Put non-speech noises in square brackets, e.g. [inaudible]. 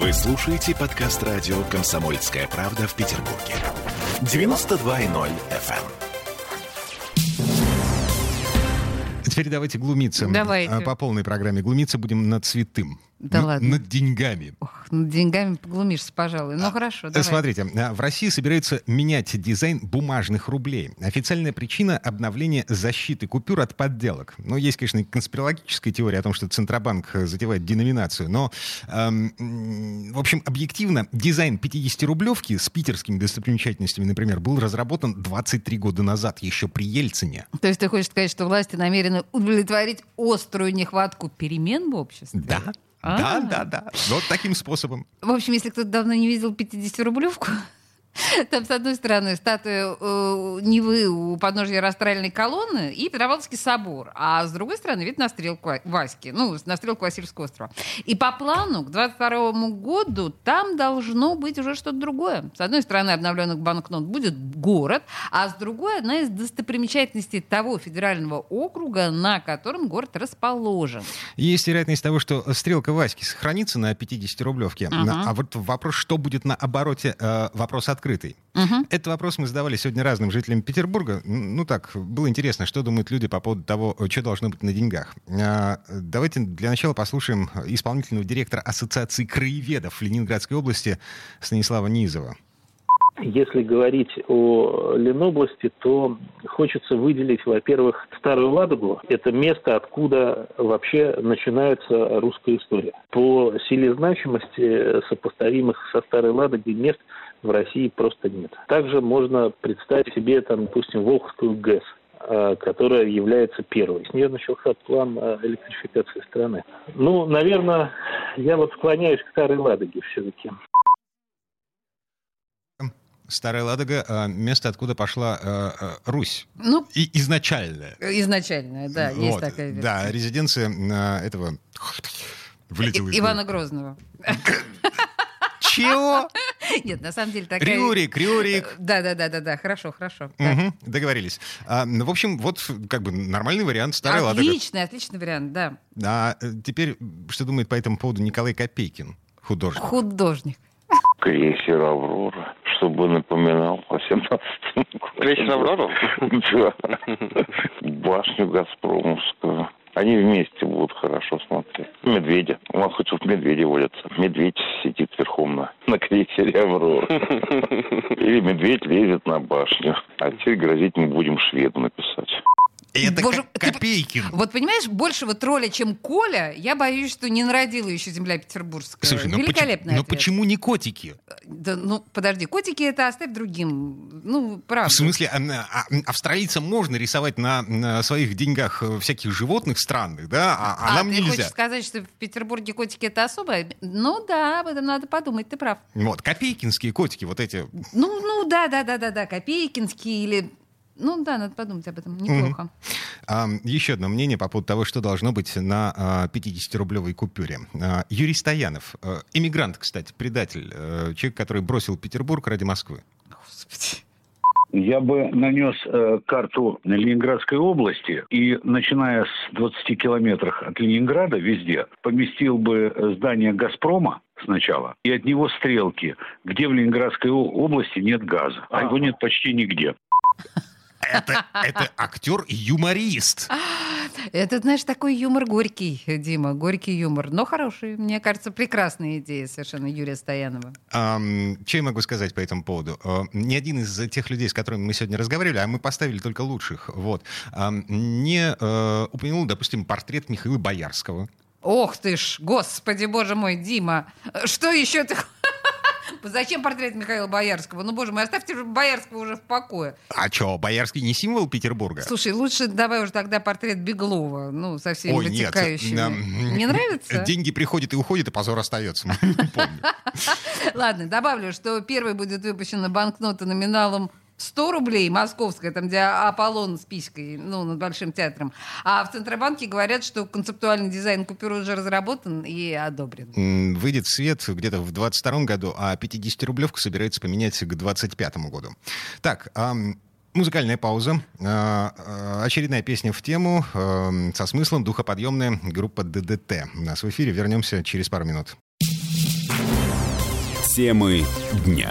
Вы слушаете подкаст радио «Комсомольская правда» в Петербурге. 92.0 FM. Теперь давайте глумиться. Давайте. А, По полной программе. Глумиться будем над святым. Да ладно? Над деньгами. Ох, над деньгами поглумишься, пожалуй. Ну хорошо, Э, давай. Смотрите, а, в России собираются менять дизайн бумажных рублей. Официальная причина — обновление защиты купюр от подделок. Ну, есть, конечно, конспирологическая теория о том, что Центробанк э, затевает деноминацию, но, эм, в общем, объективно, дизайн 50-рублевки с питерскими достопримечательностями, например, был разработан 23 года назад, еще при Ельцине. То есть ты хочешь сказать, что власти намерены удовлетворить острую нехватку перемен в обществе? Да, А. да, да, да. Вот таким способом. В общем, если кто-то давно не видел 50-рублевку, [laughs] там, с одной стороны, статуя э, Невы у подножья растральной колонны и Петропавловский собор, а с другой стороны, вид на стрелку Васьки, ну, на стрелку Васильевского острова. И по плану к 22 году там должно быть уже что-то другое. С одной стороны, обновленных банкнот будет город, а с другой одна из достопримечательностей того федерального округа, на котором город расположен. Есть вероятность того, что стрелка Васьки сохранится на 50-рублевке. Ага. А вот вопрос, что будет на обороте, э, вопрос открытый. Этот вопрос мы задавали сегодня разным жителям Петербурга. Ну так, было интересно, что думают люди по поводу того, э, что должно быть на деньгах. А, Давайте для начала послушаем исполнительного директора Ассоциации краеведов Ленинградской области Станислава Низова. Если говорить о Ленобласти, то хочется выделить, во-первых, Старую Ладогу. Это место, откуда вообще начинается русская история. По силе значимости сопоставимых со Старой Ладогой мест в России просто нет. Также можно представить себе, там, допустим, Волховскую ГЭС э, которая является первой. С нее начался план э, электрификации страны. Ну, наверное, я вот склоняюсь к Старой Ладоге все-таки. Старая Ладога — э, место, откуда пошла э, э, Русь. Ну, И изначальная. изначально, да, есть Вот, такая версия. Да, резиденция э, этого... Вылетела из Ивана. Грозного. Чего? Нет, на самом деле такая... Рюрик, Рюрик. Да, да, да, да, да, хорошо, хорошо. Мгм, договорились. А, ну, в общем, вот как бы нормальный вариант Старая Ладога. Отличный, отличный вариант, да. А теперь, что думает по этому поводу Николай Копейкин, художник? Художник. Крейсер «Аврора», чтобы напоминал о 17 Крейсер «Аврора»? Да. Башню «Газпромовскую». Они вместе будут хорошо смотреть. Медведя. У нас хоть тут медведи водятся. Медведь сидит верхом на, на крейсере «Аврора». [laughs] Или медведь лезет на башню. А теперь грозить мы будем шведу написать. Это Боже, ты- Копейкин. Вот понимаешь, большего тролля, чем Коля, я боюсь, что не народила еще земля петербургская. Слушай, ну, Великолепный почему, ну ответ. почему не котики? Да, ну, подожди, котики это оставь другим. Ну, правда. В смысле, а, а, австралийцам можно рисовать на, на своих деньгах э, всяких животных странных, да, а, а А, нам ты нельзя. хочешь сказать, что в Петербурге котики это особое? Ну да, об этом надо подумать, ты прав. Вот, копейкинские котики, вот эти. Ну, ну да, да, да, да, да, Копейкинский или... Ну да, надо подумать об этом. Неплохо. А, еще одно мнение по поводу того, что должно быть на а, 50-рублевой купюре. А, Юрий Стоянов, э, иммигрант, кстати, предатель, э, человек, который бросил Петербург ради Москвы. Господи. Я бы нанес э, карту Ленинградской области и, начиная с 20 километрах от Ленинграда, везде, поместил бы здание «Газпрома» сначала, и от него стрелки, где в Ленинградской области нет газа. А его нет почти нигде. [laughs] Это, это актер юморист. Это, знаешь, такой юмор горький, Дима, горький юмор, но хороший. Мне кажется, прекрасная идея совершенно Юрия Стоянова. Ам, что я могу сказать по этому поводу? Э, Ни один из тех людей, с которыми мы сегодня разговаривали, а мы поставили только лучших, вот, ам, не э, упомянул, допустим, портрет Михаила Боярского. Ох ты ж, господи, боже мой, Дима, что еще ты... Зачем портрет Михаила Боярского? Ну, боже мой, оставьте Боярского уже в покое. А что, Боярский не символ Петербурга? Слушай, лучше давай уже тогда портрет Беглова, ну, со всеми Ой, нет. вытекающими. Ам, Не нравится? Деньги приходят и уходят, и позор остается. [laughs] Ладно, добавлю, что первой будет выпущена банкнота номиналом 100 рублей, московская, там, где Аполлон с писькой, ну, над Большим театром. А в Центробанке говорят, что концептуальный дизайн купюры уже разработан и одобрен. Выйдет в свет где-то в 22 году, а 50-рублевку собирается поменять к 25 году. Так, Музыкальная пауза. А, а, Очередная песня в тему со смыслом духоподъемная группа ДДТ. У нас в эфире. Вернемся через пару минут. Темы дня.